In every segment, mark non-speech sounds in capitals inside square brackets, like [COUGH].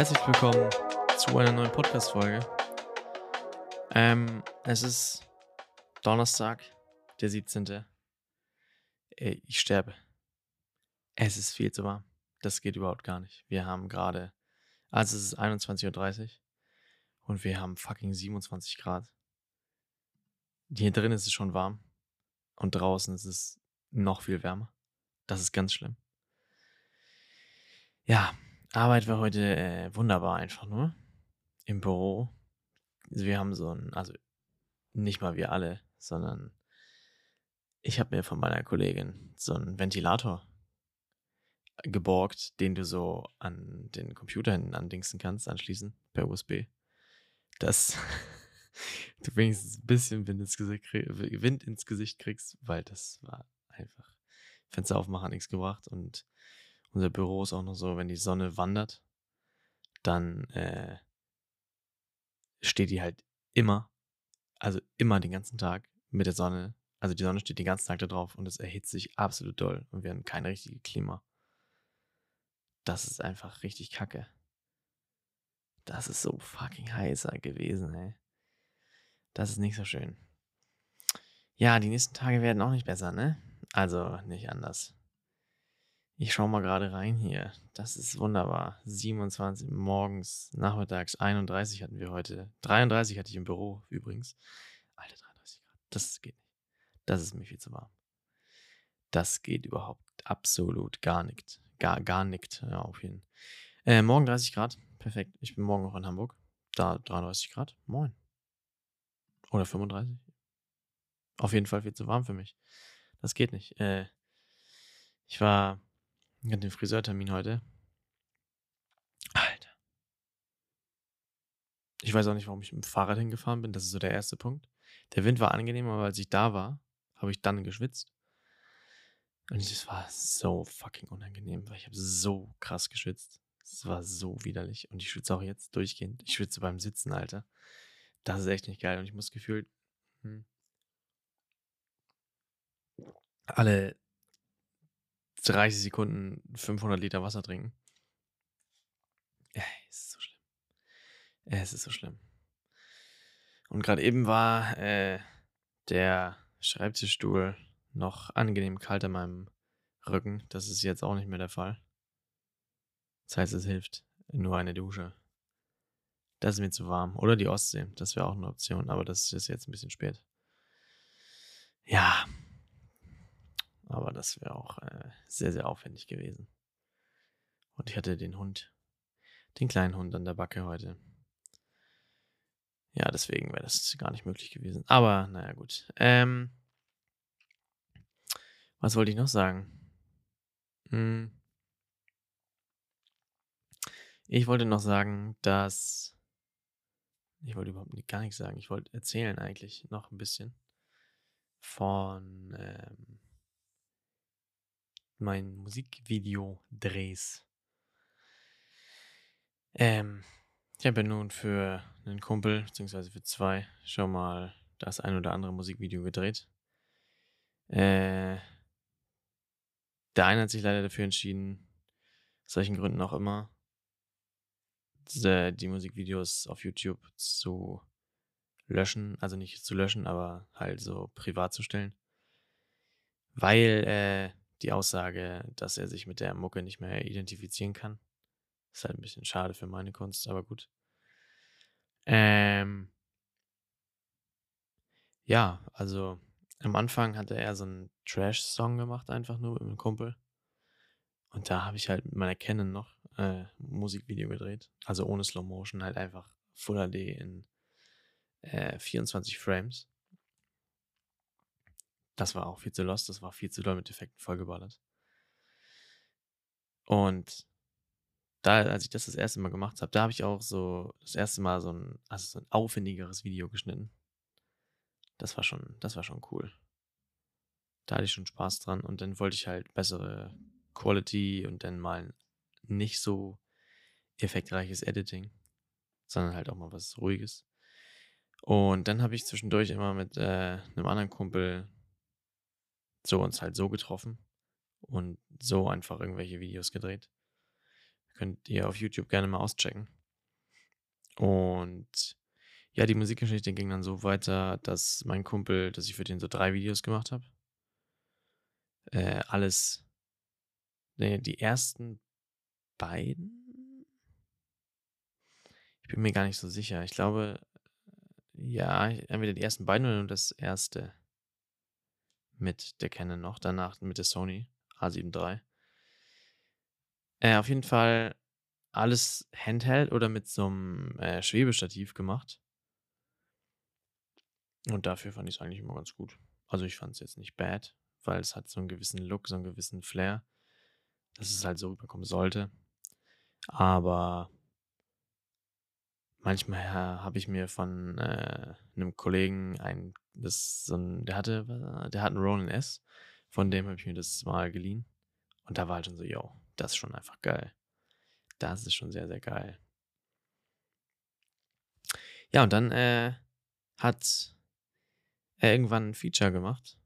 Herzlich willkommen zu einer neuen Podcast-Folge. Ähm, es ist Donnerstag, der 17. Ey, ich sterbe. Es ist viel zu warm. Das geht überhaupt gar nicht. Wir haben gerade, also es ist 21.30 Uhr und wir haben fucking 27 Grad. Hier drin ist es schon warm und draußen ist es noch viel wärmer. Das ist ganz schlimm. Ja, Arbeit war heute äh, wunderbar einfach nur. Im Büro. Wir haben so ein, also nicht mal wir alle, sondern ich habe mir von meiner Kollegin so einen Ventilator geborgt, den du so an den Computer hinten andingsen kannst, anschließen per USB. Dass [LAUGHS] du wenigstens ein bisschen Wind ins, Gesicht Wind ins Gesicht kriegst, weil das war einfach Fenster aufmachen nichts gebracht und unser Büro ist auch noch so, wenn die Sonne wandert, dann äh, steht die halt immer, also immer den ganzen Tag mit der Sonne. Also die Sonne steht den ganzen Tag da drauf und es erhitzt sich absolut doll und wir haben kein richtiges Klima. Das ist einfach richtig kacke. Das ist so fucking heißer gewesen, ey. Das ist nicht so schön. Ja, die nächsten Tage werden auch nicht besser, ne? Also nicht anders. Ich schaue mal gerade rein hier. Das ist wunderbar. 27 morgens, nachmittags, 31 hatten wir heute. 33 hatte ich im Büro übrigens. Alter, 33 Grad. Das geht nicht. Das ist mir viel zu warm. Das geht überhaupt absolut gar nicht. Gar, gar nicht. Ja, auf jeden Fall. Äh, morgen 30 Grad. Perfekt. Ich bin morgen noch in Hamburg. Da 33 Grad. Moin. Oder 35. Auf jeden Fall viel zu warm für mich. Das geht nicht. Äh, ich war ich hatte den Friseurtermin heute. Alter. Ich weiß auch nicht, warum ich mit dem Fahrrad hingefahren bin. Das ist so der erste Punkt. Der Wind war angenehm, aber als ich da war, habe ich dann geschwitzt. Und es war so fucking unangenehm, weil ich habe so krass geschwitzt. Es war so widerlich. Und ich schwitze auch jetzt durchgehend. Ich schwitze beim Sitzen, Alter. Das ist echt nicht geil. Und ich muss gefühlt hm, alle 30 Sekunden 500 Liter Wasser trinken. Ja, es ist so schlimm. Es ist so schlimm. Und gerade eben war äh, der Schreibtischstuhl noch angenehm kalt an meinem Rücken. Das ist jetzt auch nicht mehr der Fall. Das heißt, es hilft nur eine Dusche. Das ist mir zu warm. Oder die Ostsee. Das wäre auch eine Option, aber das ist jetzt ein bisschen spät. Ja, aber das wäre auch äh, sehr, sehr aufwendig gewesen. Und ich hatte den Hund, den kleinen Hund an der Backe heute. Ja, deswegen wäre das gar nicht möglich gewesen. Aber naja, gut. Ähm, was wollte ich noch sagen? Hm. Ich wollte noch sagen, dass. Ich wollte überhaupt gar nichts sagen. Ich wollte erzählen eigentlich noch ein bisschen von ähm, meinen Musikvideo-Drehs. Ähm, ich habe ja nun für einen Kumpel, beziehungsweise für zwei, schon mal das ein oder andere Musikvideo gedreht. Äh, der eine hat sich leider dafür entschieden, aus solchen Gründen auch immer, die, die Musikvideos auf YouTube zu löschen, also nicht zu löschen, aber halt so privat zu stellen. Weil äh, die Aussage, dass er sich mit der Mucke nicht mehr identifizieren kann. Ist halt ein bisschen schade für meine Kunst, aber gut. Ähm, ja, also am Anfang hatte er so einen Trash-Song gemacht, einfach nur mit einem Kumpel. Und da habe ich halt mit meiner Canon noch äh, Musikvideo gedreht. Also ohne Slow Motion, halt einfach Full HD in äh, 24 Frames. Das war auch viel zu lost, das war viel zu doll mit Effekten vollgeballert. Und da, als ich das das erste Mal gemacht habe, da habe ich auch so das erste Mal so ein, also so ein aufwendigeres Video geschnitten. Das war schon, das war schon cool. Da hatte ich schon Spaß dran und dann wollte ich halt bessere Quality und dann mal nicht so effektreiches Editing, sondern halt auch mal was Ruhiges. Und dann habe ich zwischendurch immer mit äh, einem anderen Kumpel so uns halt so getroffen und so einfach irgendwelche Videos gedreht. könnt ihr auf YouTube gerne mal auschecken. Und ja, die Musikgeschichte ging dann so weiter, dass mein Kumpel, dass ich für den so drei Videos gemacht habe. Äh, alles, nee, die ersten beiden? Ich bin mir gar nicht so sicher. Ich glaube, ja, entweder die ersten beiden oder nur das erste mit der Canon noch, danach mit der Sony A7 III. Äh, auf jeden Fall alles Handheld oder mit so einem äh, Schwebestativ gemacht. Und dafür fand ich es eigentlich immer ganz gut. Also ich fand es jetzt nicht bad, weil es hat so einen gewissen Look, so einen gewissen Flair, dass es halt so rüberkommen sollte. Aber manchmal ja, habe ich mir von äh, einem Kollegen ein, das so ein, der hatte, der hat einen Ronin S, von dem habe ich mir das mal geliehen. Und da war halt schon so, yo, das ist schon einfach geil. Das ist schon sehr, sehr geil. Ja, und dann äh, hat er irgendwann ein Feature gemacht.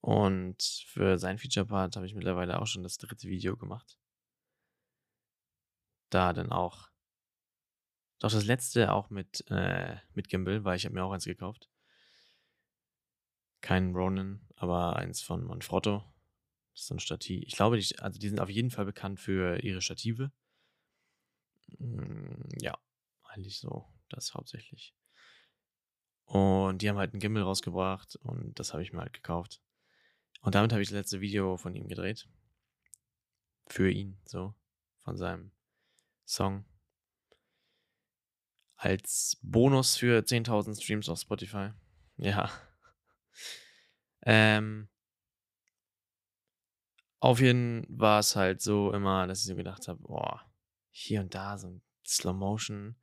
Und für sein Feature-Part habe ich mittlerweile auch schon das dritte Video gemacht. Da dann auch. Doch das letzte auch mit, äh, mit Gimbal, weil ich habe mir auch eins gekauft. Kein Ronin, aber eins von Manfrotto. Das ist so ein Stativ. Ich glaube, die, also die sind auf jeden Fall bekannt für ihre Stative. Mm, ja, eigentlich so, das hauptsächlich. Und die haben halt einen Gimbal rausgebracht und das habe ich mir halt gekauft. Und damit habe ich das letzte Video von ihm gedreht. Für ihn, so. Von seinem Song. Als Bonus für 10.000 Streams auf Spotify. Ja. Ähm, auf jeden Fall war es halt so immer, dass ich so gedacht habe, boah, hier und da so ein Slow Motion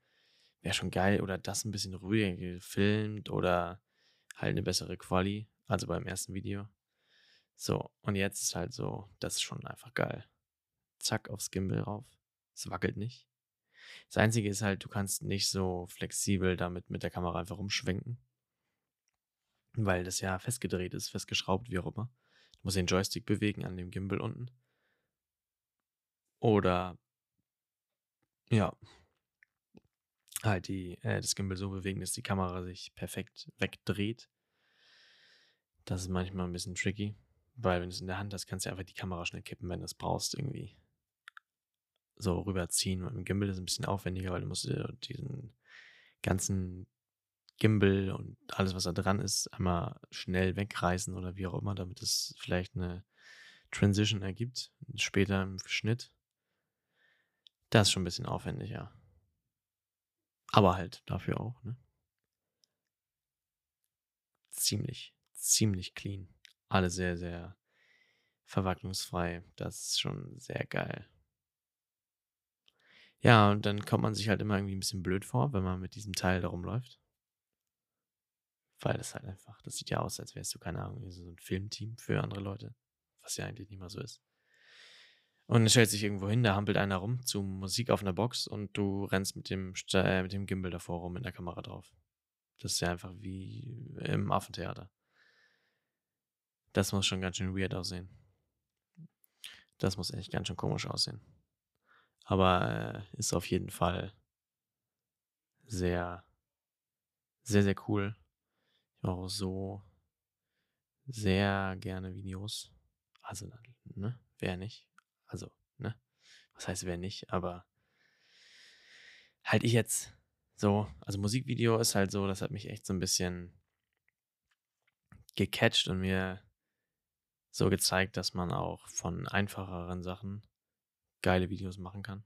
wäre schon geil oder das ein bisschen ruhiger gefilmt oder halt eine bessere Quali, also beim ersten Video. So, und jetzt ist halt so, das ist schon einfach geil. Zack, aufs Gimbal rauf. Es wackelt nicht. Das Einzige ist halt, du kannst nicht so flexibel damit mit der Kamera einfach rumschwenken. Weil das ja festgedreht ist, festgeschraubt, wie auch immer. Du musst den Joystick bewegen an dem Gimbal unten. Oder ja, halt die, äh, das Gimbal so bewegen, dass die Kamera sich perfekt wegdreht. Das ist manchmal ein bisschen tricky, weil wenn du es in der Hand hast, kannst du einfach die Kamera schnell kippen, wenn du es brauchst, irgendwie so rüberziehen. Und im Gimbal ist es ein bisschen aufwendiger, weil du musst diesen ganzen Gimbal und alles, was da dran ist, einmal schnell wegreißen oder wie auch immer, damit es vielleicht eine Transition ergibt, später im Schnitt. Das ist schon ein bisschen aufwendiger. Aber halt dafür auch, ne? Ziemlich, ziemlich clean. Alle sehr, sehr verwacklungsfrei. Das ist schon sehr geil. Ja, und dann kommt man sich halt immer irgendwie ein bisschen blöd vor, wenn man mit diesem Teil da rumläuft. Weil das halt einfach, das sieht ja aus, als wärst du, keine Ahnung, so ein Filmteam für andere Leute. Was ja eigentlich nicht mal so ist. Und dann stellt sich irgendwo hin, da hampelt einer rum zu Musik auf einer Box und du rennst mit dem, äh, mit dem Gimbal davor rum mit der Kamera drauf. Das ist ja einfach wie im Affentheater. Das muss schon ganz schön weird aussehen. Das muss echt ganz schön komisch aussehen. Aber äh, ist auf jeden Fall sehr, sehr, sehr cool. Auch so sehr gerne Videos. Also, ne? Wer nicht? Also, ne? Was heißt wer nicht, aber halt ich jetzt so, also Musikvideo ist halt so, das hat mich echt so ein bisschen gecatcht und mir so gezeigt, dass man auch von einfacheren Sachen geile Videos machen kann.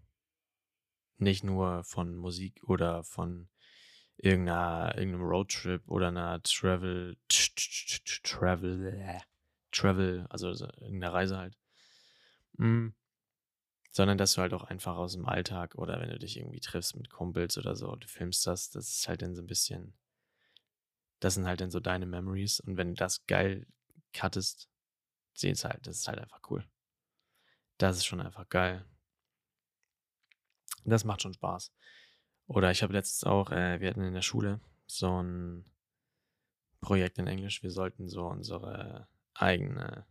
Nicht nur von Musik oder von irgendeiner, irgendeinem Roadtrip oder einer Travel, Travel, Travel, also irgendeiner Reise halt. Mhm. Sondern dass du halt auch einfach aus dem Alltag oder wenn du dich irgendwie triffst mit Kumpels oder so, du filmst das, das ist halt dann so ein bisschen, das sind halt dann so deine Memories und wenn du das geil cuttest, sehen halt, das ist halt einfach cool. Das ist schon einfach geil. Das macht schon Spaß. Oder ich habe letztens auch, äh, wir hatten in der Schule so ein Projekt in Englisch. Wir sollten so unsere eigene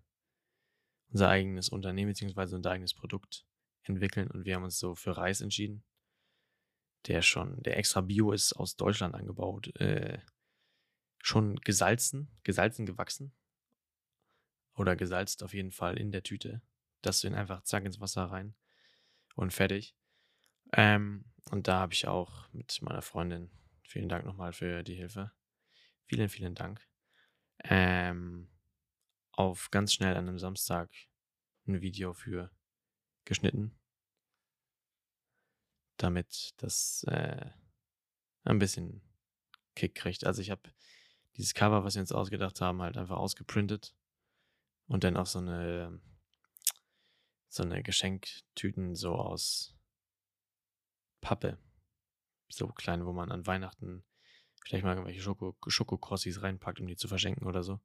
unser eigenes Unternehmen beziehungsweise unser eigenes Produkt entwickeln und wir haben uns so für Reis entschieden, der schon, der extra Bio ist, aus Deutschland angebaut, äh, schon gesalzen, gesalzen gewachsen oder gesalzt auf jeden Fall in der Tüte, dass du ihn einfach zack ins Wasser rein und fertig. Ähm, und da habe ich auch mit meiner Freundin, vielen Dank nochmal für die Hilfe. Vielen, vielen Dank. Ähm, auf ganz schnell an einem Samstag ein Video für geschnitten, damit das äh, ein bisschen Kick kriegt. Also ich habe dieses Cover, was wir uns ausgedacht haben, halt einfach ausgeprintet und dann auf so eine so eine Geschenktüten so aus Pappe, so klein, wo man an Weihnachten vielleicht mal irgendwelche Schoko Schokokrossis reinpackt, um die zu verschenken oder so.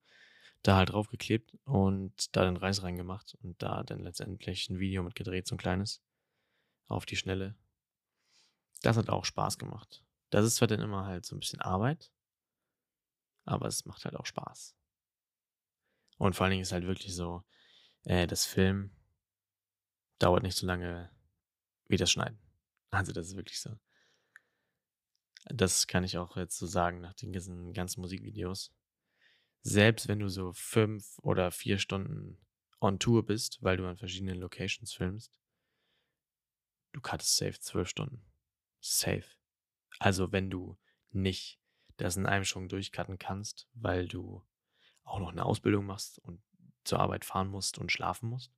Da halt draufgeklebt und da den Reis reingemacht und da dann letztendlich ein Video mit gedreht, so ein kleines, auf die Schnelle. Das hat auch Spaß gemacht. Das ist zwar dann immer halt so ein bisschen Arbeit, aber es macht halt auch Spaß. Und vor allen Dingen ist halt wirklich so, äh, das Film dauert nicht so lange wie das Schneiden. Also das ist wirklich so. Das kann ich auch jetzt so sagen nach den ganzen, Musikvideos. Selbst wenn du so fünf oder vier Stunden on Tour bist, weil du an verschiedenen Locations filmst, du cuttest safe zwölf Stunden. Safe. Also wenn du nicht das in einem Schwung durchcutten kannst, weil du auch noch eine Ausbildung machst und zur Arbeit fahren musst und schlafen musst.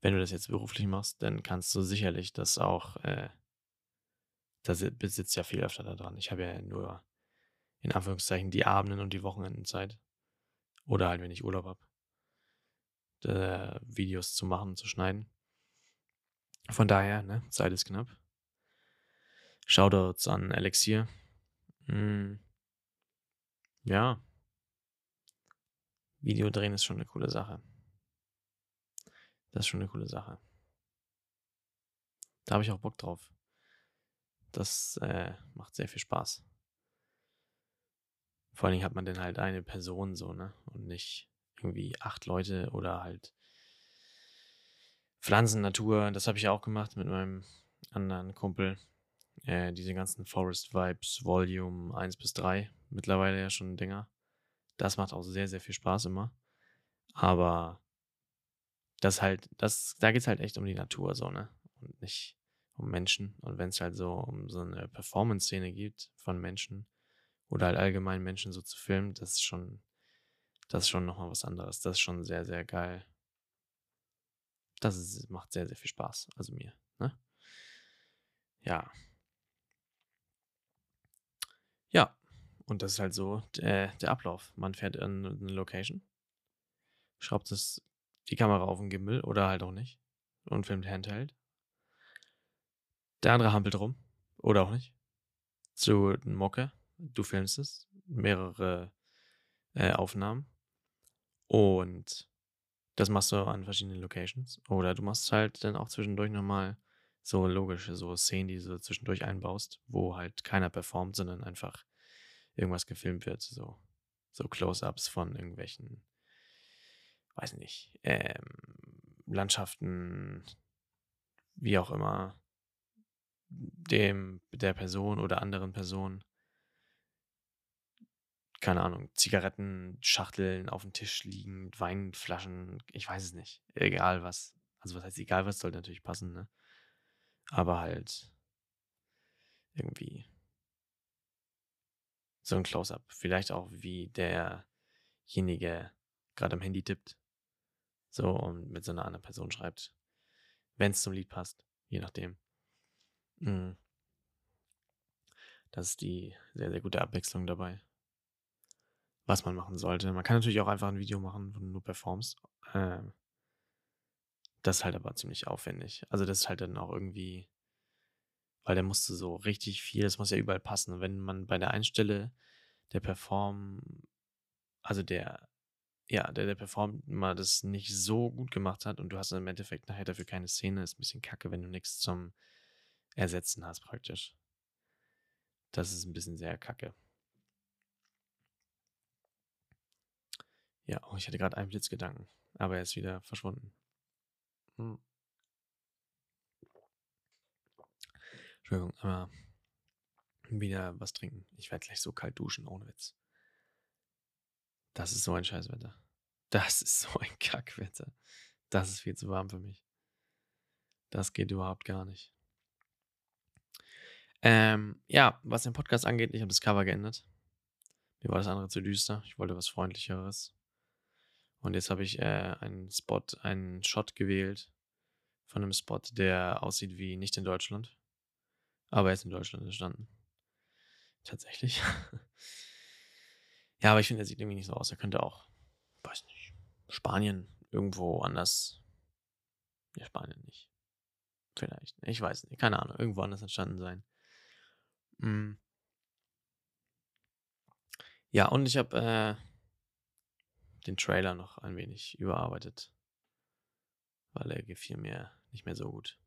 Wenn du das jetzt beruflich machst, dann kannst du sicherlich das auch, äh, da besitzt ja viel öfter daran. Ich habe ja nur in Anführungszeichen die Abenden und die Wochenenden Zeit. Oder halt, wenn ich Urlaub habe, Videos zu machen, zu schneiden. Von daher, ne, Zeit ist knapp. Shoutouts an Elixier. Hm. Ja, Video drehen ist schon eine coole Sache. Das ist schon eine coole Sache. Da habe ich auch Bock drauf. Das äh, macht sehr viel Spaß. Vor allen Dingen hat man dann halt eine Person so, ne? Und nicht irgendwie acht Leute oder halt Pflanzen, Natur. Das habe ich auch gemacht mit meinem anderen Kumpel. Äh, diese ganzen Forest Vibes, Volume 1 bis 3. Mittlerweile ja schon Dinger. Das macht auch sehr, sehr viel Spaß immer. Aber das halt, das, da geht es halt echt um die Natur so, ne? Und nicht um Menschen. Und wenn es halt so um so eine Performance-Szene gibt von Menschen oder halt allgemein Menschen so zu filmen, das ist schon, das ist schon nochmal was anderes. Das ist schon sehr, sehr geil. Das ist, macht sehr, sehr viel Spaß. Also mir, ne? Ja. Ja, und das ist halt so der, der Ablauf. Man fährt in eine Location, schraubt das, die Kamera auf den Gimbal oder halt auch nicht und filmt Handheld. Der andere hampelt rum. Oder auch nicht. Zu Mocke, du filmst es, mehrere äh, Aufnahmen. Und das machst du an verschiedenen Locations. Oder du machst halt dann auch zwischendurch nochmal so logische, so Szenen, die du zwischendurch einbaust, wo halt keiner performt, sondern einfach irgendwas gefilmt wird, so, so Close-ups von irgendwelchen, weiß nicht, ähm, Landschaften, wie auch immer, dem, der Person oder anderen Person, keine Ahnung, Zigarettenschachteln auf dem Tisch liegen, Weinflaschen, ich weiß es nicht, egal was. Also was heißt egal was, sollte natürlich passen, ne? Aber halt irgendwie so ein Close-up. Vielleicht auch, wie derjenige gerade am Handy tippt. So und mit so einer anderen Person schreibt. Wenn es zum Lied passt. Je nachdem. Mhm. Das ist die sehr, sehr gute Abwechslung dabei. Was man machen sollte. Man kann natürlich auch einfach ein Video machen, wo du nur performst. Ähm, das ist halt aber ziemlich aufwendig. Also das ist halt dann auch irgendwie weil der musste so richtig viel, das muss ja überall passen. Und wenn man bei der einen Stelle der Perform, also der, ja, der, der Perform mal das nicht so gut gemacht hat und du hast im Endeffekt nachher dafür keine Szene, ist ein bisschen kacke, wenn du nichts zum Ersetzen hast praktisch. Das ist ein bisschen sehr kacke. Ja, oh, ich hatte gerade einen Blitzgedanken, aber er ist wieder verschwunden. Hm. Entschuldigung, aber wieder was trinken. Ich werde gleich so kalt duschen, ohne Witz. Das ist so ein Scheißwetter. Das ist so ein [LAUGHS] Kackwetter. Das ist viel zu warm für mich. Das geht überhaupt gar nicht. Ähm, ja, was den Podcast angeht, ich habe das Cover geändert. Mir war das andere zu düster. Ich wollte was Freundlicheres. Und jetzt habe ich äh, einen Spot, einen Shot gewählt von einem Spot, der aussieht wie nicht in Deutschland. Aber er ist in Deutschland entstanden. Tatsächlich. [LAUGHS] ja, aber ich finde, er sieht irgendwie nicht so aus. Er könnte auch, weiß nicht, Spanien irgendwo anders. Ja, Spanien nicht. Vielleicht. Ich weiß nicht. Keine Ahnung. Irgendwo anders entstanden sein. Mm. Ja, und ich habe äh, den Trailer noch ein wenig überarbeitet. Weil er gefiel mir nicht mehr so gut.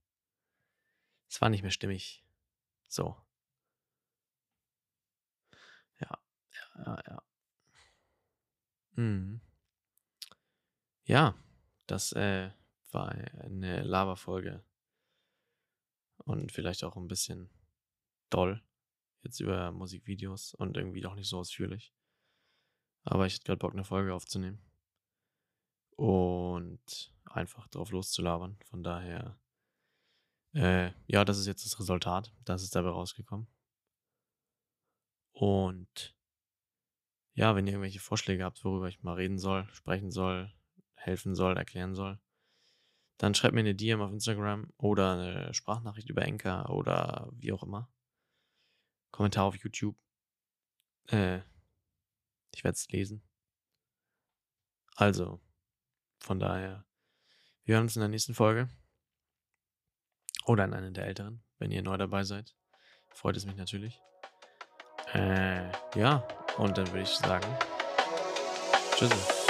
Es war nicht mehr stimmig. So. Ja, ja, ja, ja. Mhm. Ja, das äh, war eine Lava-Folge. Und vielleicht auch ein bisschen doll. Jetzt über Musikvideos und irgendwie doch nicht so ausführlich. Aber ich hätte gerade Bock, eine Folge aufzunehmen. Und einfach drauf loszulabern. Von daher, äh, ja, das ist jetzt das Resultat. Das ist dabei rausgekommen. Und ja, wenn ihr irgendwelche Vorschläge habt, worüber ich mal reden soll, sprechen soll, helfen soll, erklären soll, dann schreibt mir eine DM auf Instagram oder eine Sprachnachricht über Enka oder wie auch immer. Kommentar auf YouTube. Äh, ich werde es lesen. Also, von daher, wir hören uns in der nächsten Folge. Oder in einer der älteren, wenn ihr neu dabei seid. Freut es mich natürlich. Äh, ja, und dann würde ich sagen, tschüss.